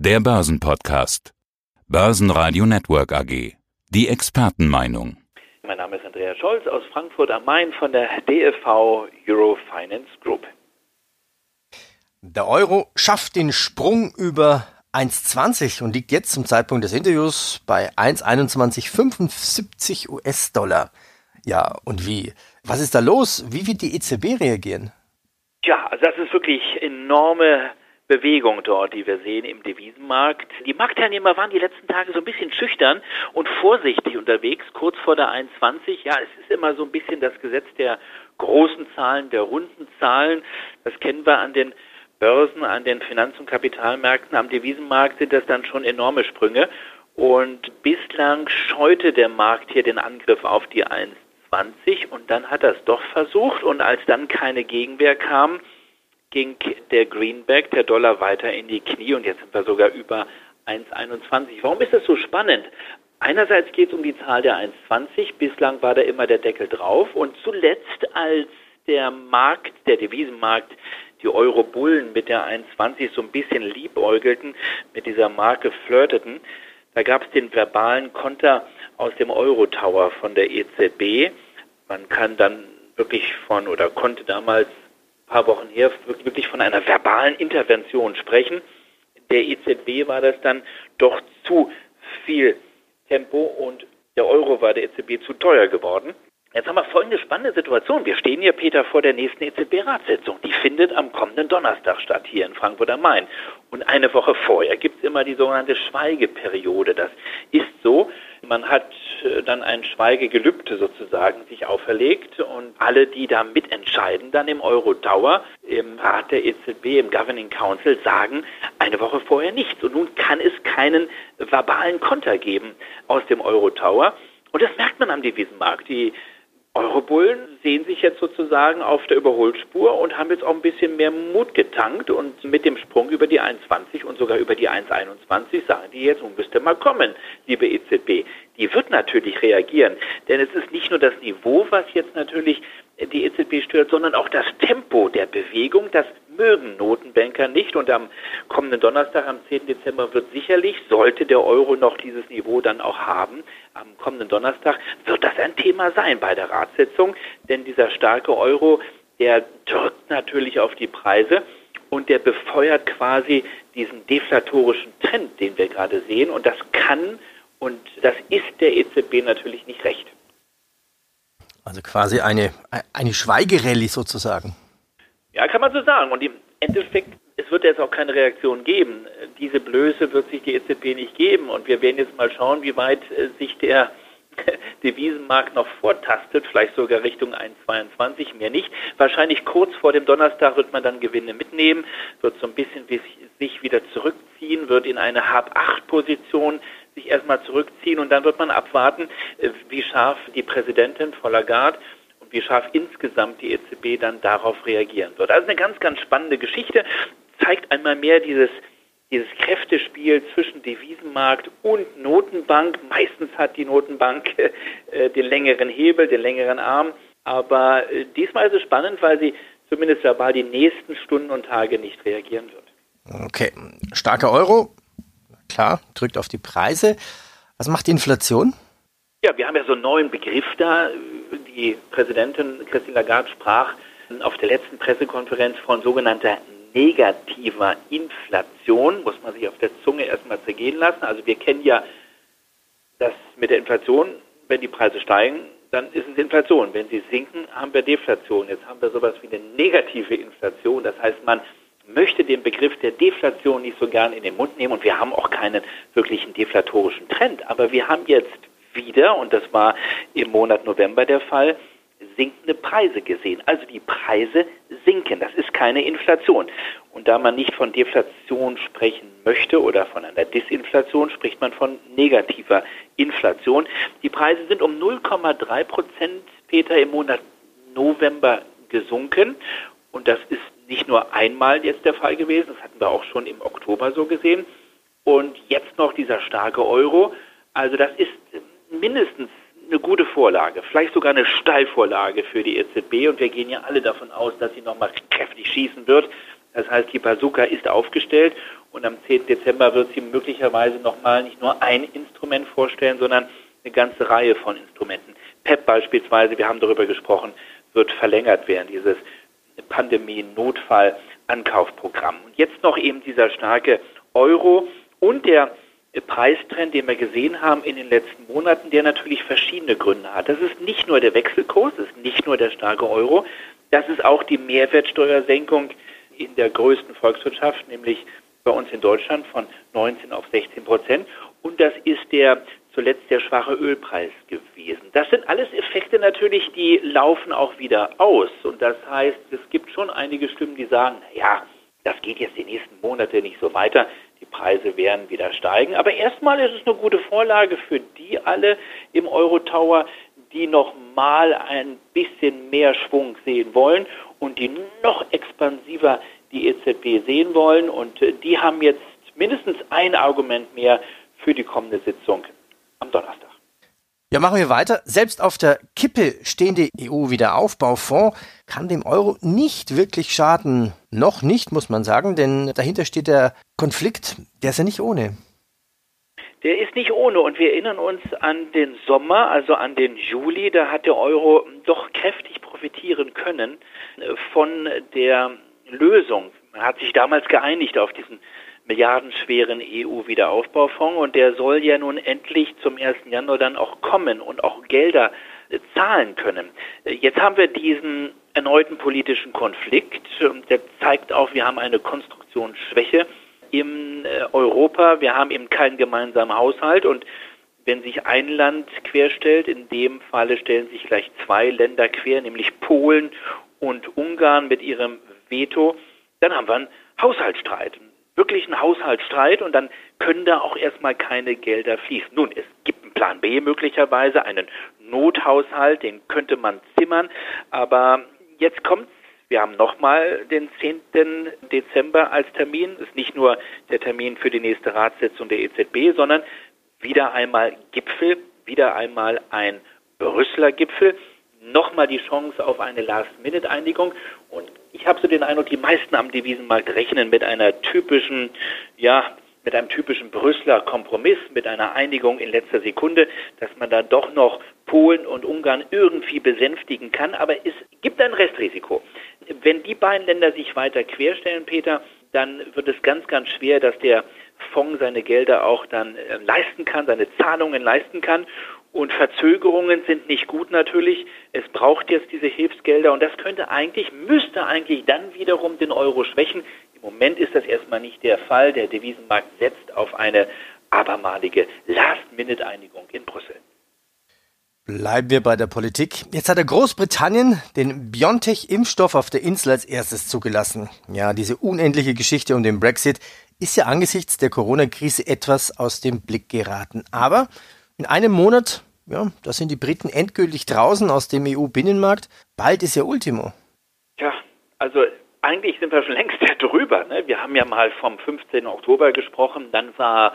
Der Börsenpodcast. Börsenradio Network AG. Die Expertenmeinung. Mein Name ist Andreas Scholz aus Frankfurt am Main von der DFV Eurofinance Group. Der Euro schafft den Sprung über 1,20 und liegt jetzt zum Zeitpunkt des Interviews bei 1,2175 US-Dollar. Ja, und wie? Was ist da los? Wie wird die EZB reagieren? Ja, also das ist wirklich enorme Bewegung dort, die wir sehen im Devisenmarkt. Die Marktteilnehmer waren die letzten Tage so ein bisschen schüchtern und vorsichtig unterwegs, kurz vor der 1,20. Ja, es ist immer so ein bisschen das Gesetz der großen Zahlen, der runden Zahlen. Das kennen wir an den Börsen, an den Finanz- und Kapitalmärkten. Am Devisenmarkt sind das dann schon enorme Sprünge. Und bislang scheute der Markt hier den Angriff auf die 1,20 und dann hat er es doch versucht und als dann keine Gegenwehr kam, ging der Greenback, der Dollar weiter in die Knie und jetzt sind wir sogar über 1,21. Warum ist das so spannend? Einerseits geht es um die Zahl der 1,20. Bislang war da immer der Deckel drauf und zuletzt, als der Markt, der Devisenmarkt, die Euro-Bullen mit der 1,20 so ein bisschen liebäugelten, mit dieser Marke flirteten, da gab es den verbalen Konter aus dem Euro-Tower von der EZB. Man kann dann wirklich von oder konnte damals paar Wochen her wirklich von einer verbalen Intervention sprechen. Der EZB war das dann doch zu viel Tempo und der Euro war der EZB zu teuer geworden. Jetzt haben wir folgende spannende Situation. Wir stehen hier, Peter, vor der nächsten EZB-Ratssitzung. Die findet am kommenden Donnerstag statt, hier in Frankfurt am Main. Und eine Woche vorher gibt es immer die sogenannte Schweigeperiode. Das ist so, man hat äh, dann ein Schweigegelübde sozusagen sich auferlegt und alle, die da mitentscheiden, dann im Euro-Tower, im Rat der EZB, im Governing Council, sagen eine Woche vorher nichts. Und nun kann es keinen verbalen Konter geben aus dem Euro-Tower. Und das merkt man am Devisenmarkt. Die Eurobullen sehen sich jetzt sozusagen auf der Überholspur und haben jetzt auch ein bisschen mehr Mut getankt und mit dem Sprung über die 1,20 und sogar über die 1,21 sagen die jetzt, nun müsste mal kommen, liebe EZB. Die wird natürlich reagieren, denn es ist nicht nur das Niveau, was jetzt natürlich die EZB stört, sondern auch das Tempo der Bewegung, das mögen Notenbanker nicht. Und am kommenden Donnerstag, am 10. Dezember, wird sicherlich, sollte der Euro noch dieses Niveau dann auch haben, am kommenden Donnerstag wird das ein Thema sein bei der Ratssitzung. Denn dieser starke Euro, der drückt natürlich auf die Preise und der befeuert quasi diesen deflatorischen Trend, den wir gerade sehen. Und das kann und das ist der EZB natürlich nicht recht. Also quasi eine, eine Schweigerallye sozusagen. Ja, kann man so sagen. Und im Endeffekt, es wird jetzt auch keine Reaktion geben. Diese Blöße wird sich die EZB nicht geben. Und wir werden jetzt mal schauen, wie weit äh, sich der Devisenmarkt noch vortastet, vielleicht sogar Richtung 1,22, mehr nicht. Wahrscheinlich kurz vor dem Donnerstag wird man dann Gewinne mitnehmen, wird so ein bisschen sich wieder zurückziehen, wird in eine Hab-8-Position sich erstmal zurückziehen und dann wird man abwarten, äh, wie scharf die Präsidentin, Frau Lagarde, wie scharf insgesamt die EZB dann darauf reagieren wird. Also eine ganz, ganz spannende Geschichte, zeigt einmal mehr dieses dieses Kräftespiel zwischen Devisenmarkt und Notenbank. Meistens hat die Notenbank äh, den längeren Hebel, den längeren Arm. Aber äh, diesmal ist es spannend, weil sie zumindest verbal die nächsten Stunden und Tage nicht reagieren wird. Okay, starker Euro, klar, drückt auf die Preise. Was macht die Inflation? Ja, wir haben ja so einen neuen Begriff da die Präsidentin Christine Lagarde sprach auf der letzten Pressekonferenz von sogenannter negativer Inflation, muss man sich auf der Zunge erstmal zergehen lassen. Also wir kennen ja das mit der Inflation, wenn die Preise steigen, dann ist es Inflation. Wenn sie sinken, haben wir Deflation. Jetzt haben wir sowas wie eine negative Inflation. Das heißt, man möchte den Begriff der Deflation nicht so gern in den Mund nehmen und wir haben auch keinen wirklichen deflatorischen Trend. Aber wir haben jetzt wieder, und das war im Monat November der Fall, sinkende Preise gesehen. Also die Preise sinken. Das ist keine Inflation. Und da man nicht von Deflation sprechen möchte oder von einer Disinflation, spricht man von negativer Inflation. Die Preise sind um 0,3 Prozent, Peter, im Monat November gesunken. Und das ist nicht nur einmal jetzt der Fall gewesen, das hatten wir auch schon im Oktober so gesehen. Und jetzt noch dieser starke Euro. Also das ist mindestens eine gute Vorlage, vielleicht sogar eine Steilvorlage für die EZB und wir gehen ja alle davon aus, dass sie nochmal kräftig schießen wird. Das heißt, die Bazooka ist aufgestellt und am 10. Dezember wird sie möglicherweise nochmal nicht nur ein Instrument vorstellen, sondern eine ganze Reihe von Instrumenten. PEP beispielsweise, wir haben darüber gesprochen, wird verlängert werden, dieses Pandemie-Notfall-Ankaufprogramm. Und jetzt noch eben dieser starke Euro und der Preistrend, den wir gesehen haben in den letzten Monaten, der natürlich verschiedene Gründe hat. Das ist nicht nur der Wechselkurs, das ist nicht nur der starke Euro, das ist auch die Mehrwertsteuersenkung in der größten Volkswirtschaft, nämlich bei uns in Deutschland von 19 auf 16 Prozent. Und das ist der zuletzt der schwache Ölpreis gewesen. Das sind alles Effekte natürlich, die laufen auch wieder aus. Und das heißt, es gibt schon einige Stimmen, die sagen, ja, das geht jetzt die nächsten Monate nicht so weiter. Die Preise werden wieder steigen. Aber erstmal ist es eine gute Vorlage für die alle im Euro-Tower, die noch mal ein bisschen mehr Schwung sehen wollen und die noch expansiver die EZB sehen wollen. Und äh, die haben jetzt mindestens ein Argument mehr für die kommende Sitzung am Donnerstag. Ja, machen wir weiter. Selbst auf der Kippe stehende EU-Wiederaufbaufonds kann dem Euro nicht wirklich schaden. Noch nicht, muss man sagen, denn dahinter steht der Konflikt, der ist ja nicht ohne. Der ist nicht ohne und wir erinnern uns an den Sommer, also an den Juli, da hat der Euro doch kräftig profitieren können äh, von der Lösung. Man hat sich damals geeinigt auf diesen milliardenschweren EU-Wiederaufbaufonds und der soll ja nun endlich zum 1. Januar dann auch kommen und auch Gelder äh, zahlen können. Äh, jetzt haben wir diesen erneuten politischen Konflikt. Und der zeigt auch, wir haben eine Konstruktionsschwäche im äh, Europa. Wir haben eben keinen gemeinsamen Haushalt. Und wenn sich ein Land querstellt, in dem Falle stellen sich gleich zwei Länder quer, nämlich Polen und Ungarn mit ihrem Veto, dann haben wir einen Haushaltsstreit. Wirklich einen Haushaltsstreit. Und dann können da auch erstmal keine Gelder fließen. Nun, es gibt einen Plan B möglicherweise, einen Nothaushalt, den könnte man zimmern, aber jetzt kommt wir haben nochmal den 10. Dezember als Termin. Das ist nicht nur der Termin für die nächste Ratssitzung der EZB, sondern wieder einmal Gipfel, wieder einmal ein Brüsseler Gipfel, nochmal die Chance auf eine Last-Minute-Einigung. Und ich habe so den Eindruck, die meisten am Devisenmarkt rechnen mit einer typischen, ja, mit einem typischen Brüsseler Kompromiss, mit einer Einigung in letzter Sekunde, dass man da doch noch Polen und Ungarn irgendwie besänftigen kann. Aber es gibt ein Restrisiko. Wenn die beiden Länder sich weiter querstellen, Peter, dann wird es ganz, ganz schwer, dass der Fonds seine Gelder auch dann äh, leisten kann, seine Zahlungen leisten kann. Und Verzögerungen sind nicht gut natürlich. Es braucht jetzt diese Hilfsgelder und das könnte eigentlich, müsste eigentlich dann wiederum den Euro schwächen. Im Moment ist das erstmal nicht der Fall. Der Devisenmarkt setzt auf eine abermalige Last-Minute-Einigung in Brüssel. Bleiben wir bei der Politik. Jetzt hat der Großbritannien den BioNTech-Impfstoff auf der Insel als erstes zugelassen. Ja, diese unendliche Geschichte um den Brexit ist ja angesichts der Corona-Krise etwas aus dem Blick geraten. Aber in einem Monat, ja, da sind die Briten endgültig draußen aus dem EU-Binnenmarkt. Bald ist ja Ultimo. Ja, also eigentlich sind wir schon längst drüber. Ne? Wir haben ja mal vom 15. Oktober gesprochen, dann war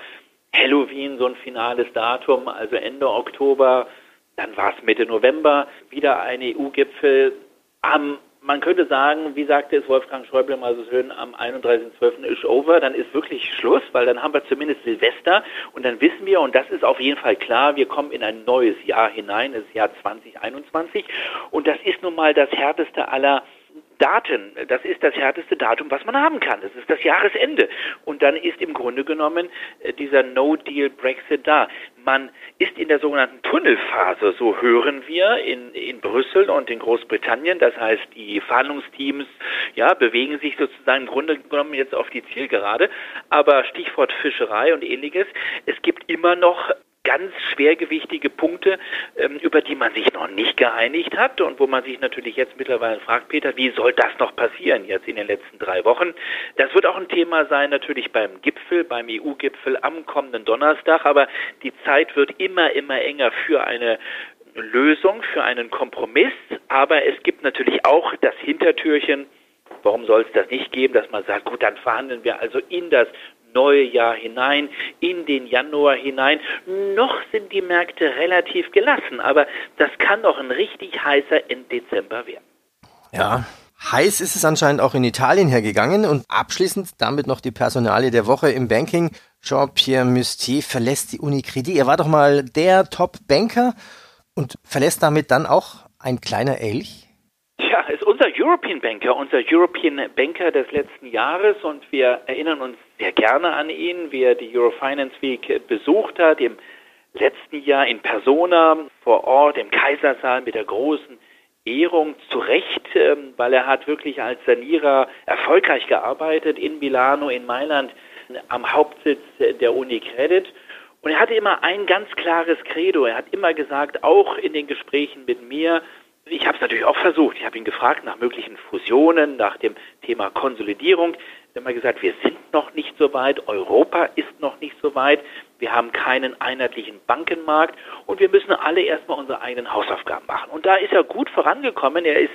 Halloween so ein finales Datum, also Ende Oktober, dann war es Mitte November, wieder ein EU-Gipfel. Am man könnte sagen, wie sagte es Wolfgang Schäuble mal so schön, am 31.12. ist over, dann ist wirklich Schluss, weil dann haben wir zumindest Silvester und dann wissen wir, und das ist auf jeden Fall klar, wir kommen in ein neues Jahr hinein, das Jahr 2021 und das ist nun mal das härteste aller Daten, das ist das härteste Datum, was man haben kann. Das ist das Jahresende. Und dann ist im Grunde genommen äh, dieser No-Deal-Brexit da. Man ist in der sogenannten Tunnelphase, so hören wir in, in Brüssel und in Großbritannien. Das heißt, die Verhandlungsteams ja, bewegen sich sozusagen im Grunde genommen jetzt auf die Zielgerade. Aber Stichwort Fischerei und ähnliches, es gibt immer noch ganz schwergewichtige Punkte, ähm, über die man sich noch nicht geeinigt hat und wo man sich natürlich jetzt mittlerweile fragt, Peter, wie soll das noch passieren jetzt in den letzten drei Wochen? Das wird auch ein Thema sein natürlich beim Gipfel, beim EU-Gipfel am kommenden Donnerstag, aber die Zeit wird immer, immer enger für eine Lösung, für einen Kompromiss, aber es gibt natürlich auch das Hintertürchen, Warum soll es das nicht geben, dass man sagt, gut, dann verhandeln wir also in das neue Jahr hinein, in den Januar hinein. Noch sind die Märkte relativ gelassen, aber das kann doch ein richtig heißer Enddezember werden. Ja, Heiß ist es anscheinend auch in Italien hergegangen und abschließend damit noch die Personalie der Woche im Banking. Jean-Pierre Mustier verlässt die Unicredit. Er war doch mal der Top-Banker und verlässt damit dann auch ein kleiner Elch? Ja, ist unser European Banker, unser European Banker des letzten Jahres und wir erinnern uns sehr gerne an ihn, wie er die Eurofinance Week besucht hat, im letzten Jahr in Persona vor Ort im Kaisersaal mit der großen Ehrung zu Recht, ähm, weil er hat wirklich als Sanierer erfolgreich gearbeitet in Milano, in Mailand, am Hauptsitz der Unicredit. Und er hatte immer ein ganz klares Credo. Er hat immer gesagt, auch in den Gesprächen mit mir, ich habe es natürlich auch versucht. Ich habe ihn gefragt nach möglichen Fusionen, nach dem Thema Konsolidierung. Er immer gesagt, wir sind noch nicht so weit, Europa ist noch nicht so weit, wir haben keinen einheitlichen Bankenmarkt und wir müssen alle erstmal unsere eigenen Hausaufgaben machen. Und da ist er gut vorangekommen. Er ist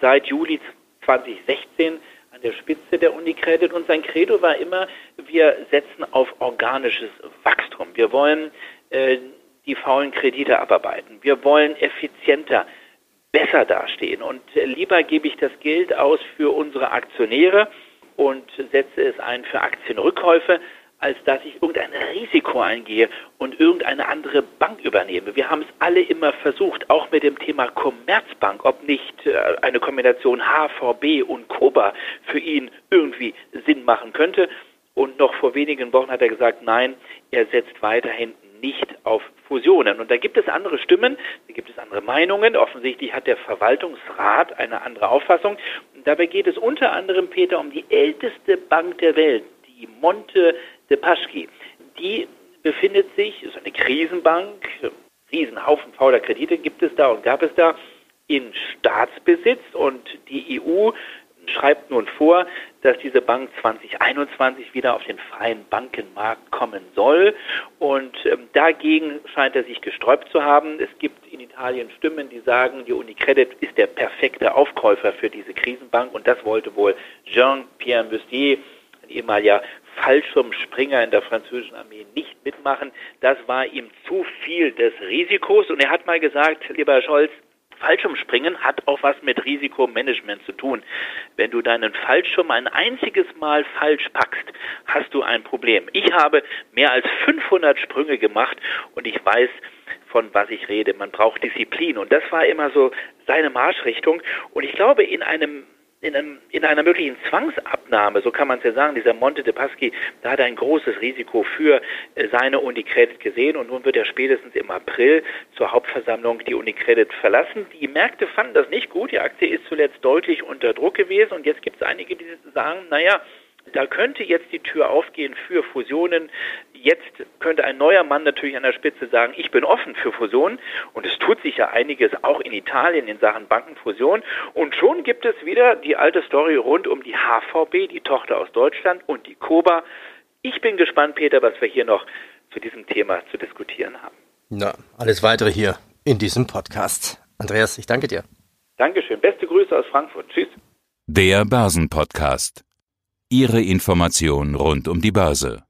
seit Juli 2016 an der Spitze der Unicredit und sein Credo war immer, wir setzen auf organisches Wachstum. Wir wollen äh, die faulen Kredite abarbeiten. Wir wollen effizienter besser dastehen. Und äh, lieber gebe ich das Geld aus für unsere Aktionäre und setze es ein für Aktienrückkäufe, als dass ich irgendein Risiko eingehe und irgendeine andere Bank übernehme. Wir haben es alle immer versucht, auch mit dem Thema Commerzbank, ob nicht äh, eine Kombination HVB und Koba für ihn irgendwie Sinn machen könnte. Und noch vor wenigen Wochen hat er gesagt, nein, er setzt weiterhin nicht auf Fusionen. Und da gibt es andere Stimmen, da gibt es andere Meinungen. Offensichtlich hat der Verwaltungsrat eine andere Auffassung. Dabei geht es unter anderem, Peter, um die älteste Bank der Welt, die Monte de Paschi. Die befindet sich, ist eine Krisenbank, Riesenhaufen fauler Kredite gibt es da und gab es da in Staatsbesitz und die EU schreibt nun vor, dass diese Bank 2021 wieder auf den freien Bankenmarkt kommen soll. Und ähm, dagegen scheint er sich gesträubt zu haben. Es gibt in Italien Stimmen, die sagen, die Unicredit ist der perfekte Aufkäufer für diese Krisenbank. Und das wollte wohl Jean-Pierre Mustier, ein ehemaliger Fallschirmspringer in der französischen Armee, nicht mitmachen. Das war ihm zu viel des Risikos. Und er hat mal gesagt, lieber Scholz, Fallschirmspringen hat auch was mit Risikomanagement zu tun. Wenn du deinen Fallschirm ein einziges Mal falsch packst, hast du ein Problem. Ich habe mehr als 500 Sprünge gemacht und ich weiß, von was ich rede. Man braucht Disziplin und das war immer so seine Marschrichtung und ich glaube, in einem in, einem, in einer möglichen Zwangsabnahme, so kann man es ja sagen, dieser Monte de Paschi, da hat er ein großes Risiko für äh, seine Unicredit gesehen und nun wird er spätestens im April zur Hauptversammlung die Unicredit verlassen. Die Märkte fanden das nicht gut, die Aktie ist zuletzt deutlich unter Druck gewesen und jetzt gibt es einige, die sagen, naja, da könnte jetzt die Tür aufgehen für Fusionen. Jetzt könnte ein neuer Mann natürlich an der Spitze sagen, ich bin offen für Fusionen. Und es tut sich ja einiges auch in Italien in Sachen Bankenfusion. Und schon gibt es wieder die alte Story rund um die HVB, die Tochter aus Deutschland, und die Koba. Ich bin gespannt, Peter, was wir hier noch zu diesem Thema zu diskutieren haben. Na, alles weitere hier in diesem Podcast. Andreas, ich danke dir. Dankeschön. Beste Grüße aus Frankfurt. Tschüss. Der Börsenpodcast. Ihre Information rund um die Börse.